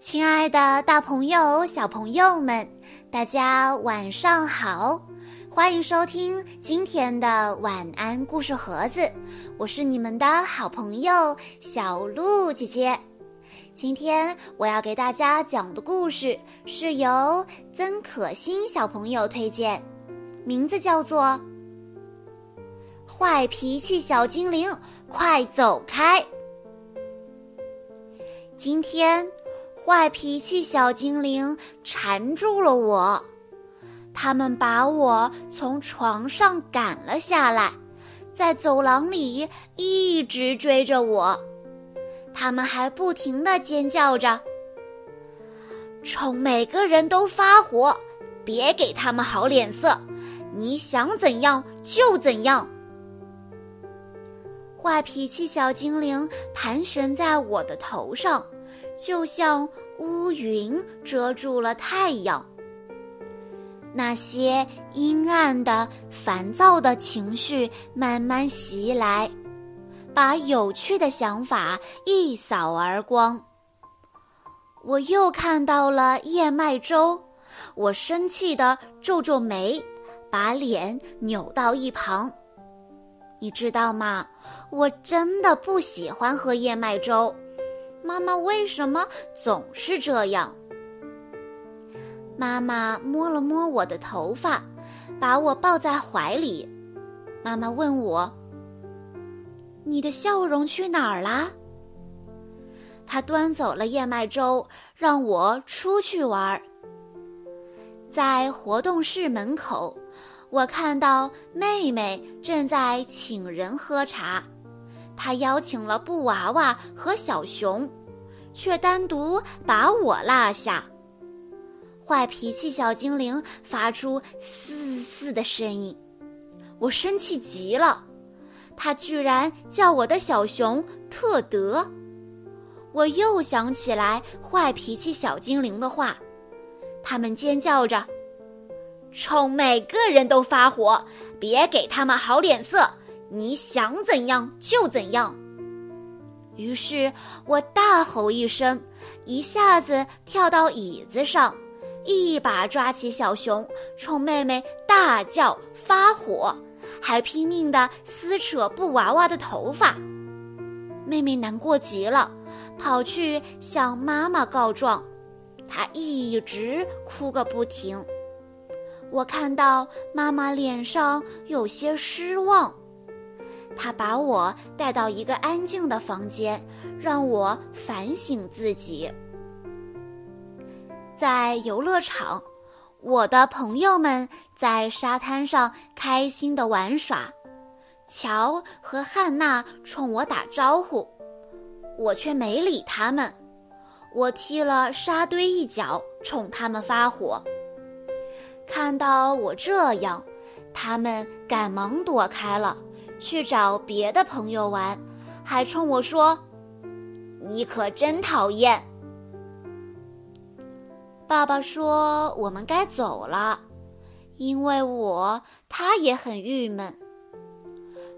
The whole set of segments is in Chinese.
亲爱的，大朋友、小朋友们，大家晚上好！欢迎收听今天的晚安故事盒子，我是你们的好朋友小鹿姐姐。今天我要给大家讲的故事是由曾可欣小朋友推荐，名字叫做《坏脾气小精灵》，快走开！今天，坏脾气小精灵缠住了我，他们把我从床上赶了下来，在走廊里一直追着我。他们还不停地尖叫着，冲每个人都发火，别给他们好脸色，你想怎样就怎样。坏脾气小精灵盘旋在我的头上，就像乌云遮住了太阳。那些阴暗的、烦躁的情绪慢慢袭来，把有趣的想法一扫而光。我又看到了燕麦粥，我生气的皱皱眉，把脸扭到一旁。你知道吗？我真的不喜欢喝燕麦粥。妈妈为什么总是这样？妈妈摸了摸我的头发，把我抱在怀里。妈妈问我：“你的笑容去哪儿啦？”她端走了燕麦粥，让我出去玩儿。在活动室门口。我看到妹妹正在请人喝茶，他邀请了布娃娃和小熊，却单独把我落下。坏脾气小精灵发出嘶嘶的声音，我生气极了。他居然叫我的小熊特德，我又想起来坏脾气小精灵的话，他们尖叫着。冲每个人都发火，别给他们好脸色，你想怎样就怎样。于是我大吼一声，一下子跳到椅子上，一把抓起小熊，冲妹妹大叫发火，还拼命地撕扯布娃娃的头发。妹妹难过极了，跑去向妈妈告状，她一直哭个不停。我看到妈妈脸上有些失望，他把我带到一个安静的房间，让我反省自己。在游乐场，我的朋友们在沙滩上开心的玩耍，乔和汉娜冲我打招呼，我却没理他们。我踢了沙堆一脚，冲他们发火。看到我这样，他们赶忙躲开了，去找别的朋友玩，还冲我说：“你可真讨厌。”爸爸说：“我们该走了，因为我他也很郁闷。”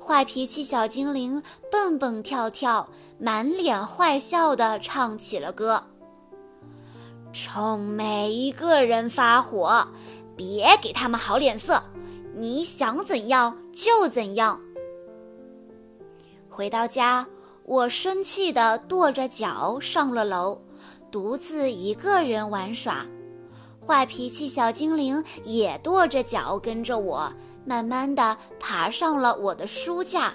坏脾气小精灵蹦蹦跳跳，满脸坏笑的唱起了歌，冲每一个人发火。别给他们好脸色，你想怎样就怎样。回到家，我生气的跺着脚上了楼，独自一个人玩耍。坏脾气小精灵也跺着脚跟着我，慢慢的爬上了我的书架。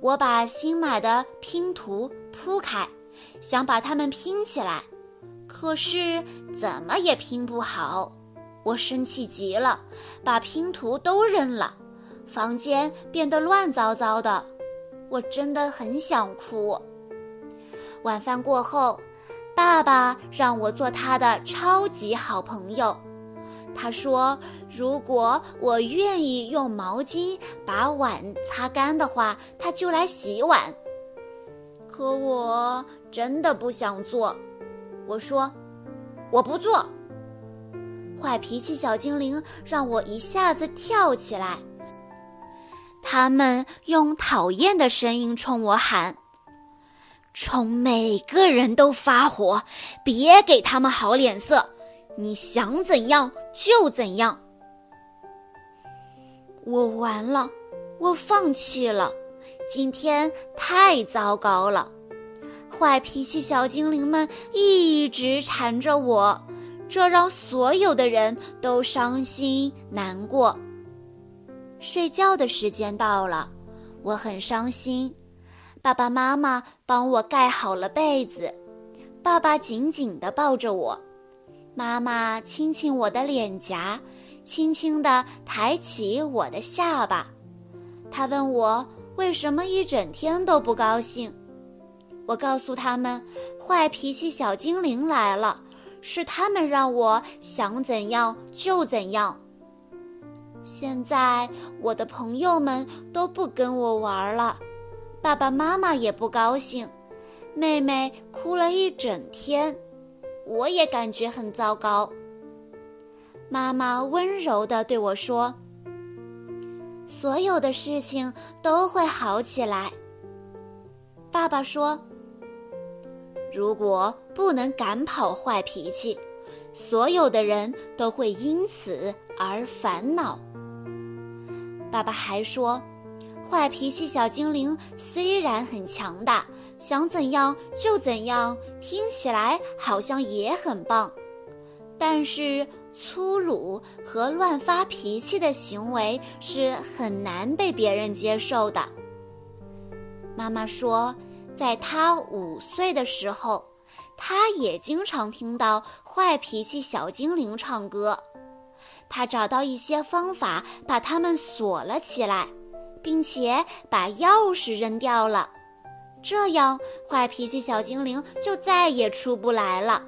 我把新买的拼图铺开，想把它们拼起来，可是怎么也拼不好。我生气极了，把拼图都扔了，房间变得乱糟糟的。我真的很想哭。晚饭过后，爸爸让我做他的超级好朋友。他说，如果我愿意用毛巾把碗擦干的话，他就来洗碗。可我真的不想做。我说，我不做。坏脾气小精灵让我一下子跳起来。他们用讨厌的声音冲我喊：“冲每个人都发火，别给他们好脸色。你想怎样就怎样。我完了，我放弃了。今天太糟糕了，坏脾气小精灵们一直缠着我，这让所有的人都伤心难过。睡觉的时间到了，我很伤心。爸爸妈妈帮我盖好了被子，爸爸紧紧地抱着我，妈妈亲亲我的脸颊，轻轻地抬起我的下巴。他问我。为什么一整天都不高兴？我告诉他们，坏脾气小精灵来了，是他们让我想怎样就怎样。现在我的朋友们都不跟我玩了，爸爸妈妈也不高兴，妹妹哭了一整天，我也感觉很糟糕。妈妈温柔地对我说。所有的事情都会好起来。爸爸说：“如果不能赶跑坏脾气，所有的人都会因此而烦恼。”爸爸还说：“坏脾气小精灵虽然很强大，想怎样就怎样，听起来好像也很棒，但是……”粗鲁和乱发脾气的行为是很难被别人接受的。妈妈说，在她五岁的时候，她也经常听到坏脾气小精灵唱歌。他找到一些方法，把它们锁了起来，并且把钥匙扔掉了，这样坏脾气小精灵就再也出不来了。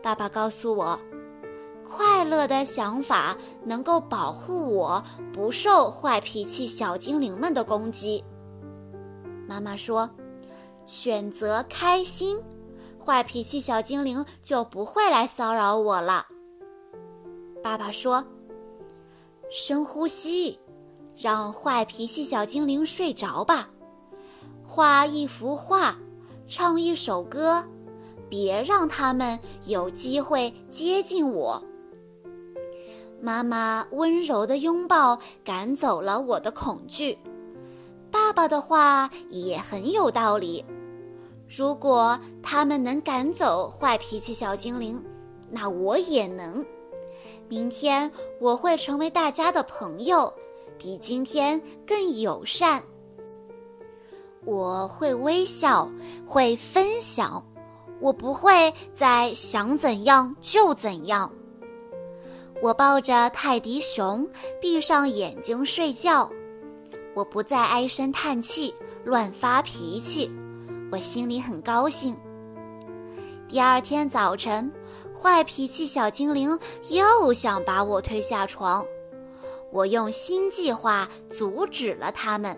爸爸告诉我。快乐的想法能够保护我不受坏脾气小精灵们的攻击。妈妈说：“选择开心，坏脾气小精灵就不会来骚扰我了。”爸爸说：“深呼吸，让坏脾气小精灵睡着吧。画一幅画，唱一首歌，别让他们有机会接近我。”妈妈温柔的拥抱赶走了我的恐惧，爸爸的话也很有道理。如果他们能赶走坏脾气小精灵，那我也能。明天我会成为大家的朋友，比今天更友善。我会微笑，会分享，我不会再想怎样就怎样。我抱着泰迪熊，闭上眼睛睡觉。我不再唉声叹气、乱发脾气，我心里很高兴。第二天早晨，坏脾气小精灵又想把我推下床，我用新计划阻止了他们。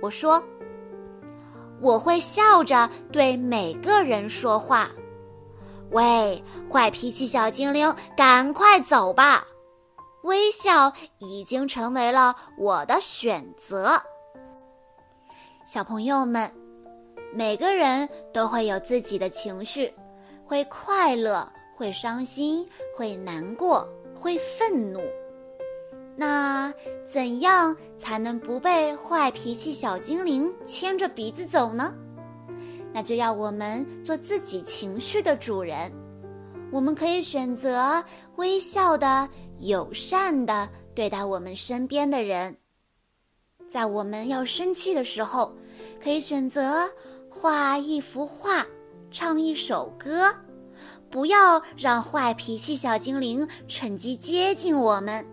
我说：“我会笑着对每个人说话。”喂，坏脾气小精灵，赶快走吧！微笑已经成为了我的选择。小朋友们，每个人都会有自己的情绪，会快乐，会伤心，会难过，会愤怒。那怎样才能不被坏脾气小精灵牵着鼻子走呢？那就要我们做自己情绪的主人。我们可以选择微笑的、友善的对待我们身边的人。在我们要生气的时候，可以选择画一幅画、唱一首歌，不要让坏脾气小精灵趁机接近我们。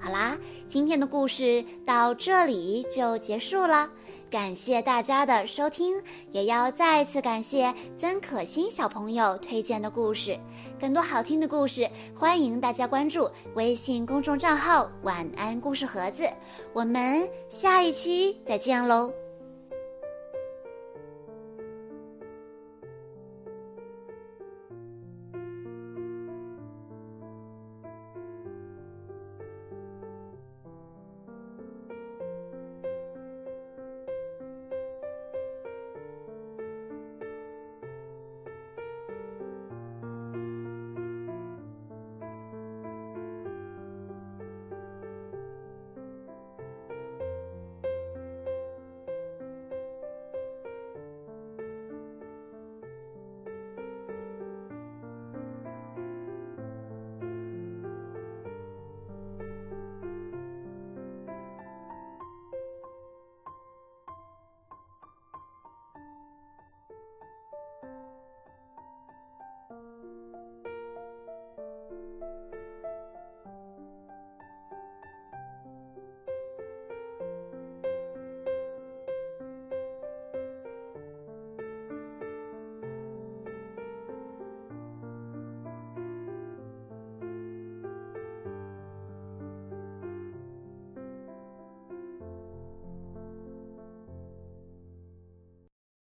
好啦，今天的故事到这里就结束了。感谢大家的收听，也要再次感谢曾可欣小朋友推荐的故事。更多好听的故事，欢迎大家关注微信公众账号“晚安故事盒子”。我们下一期再见喽！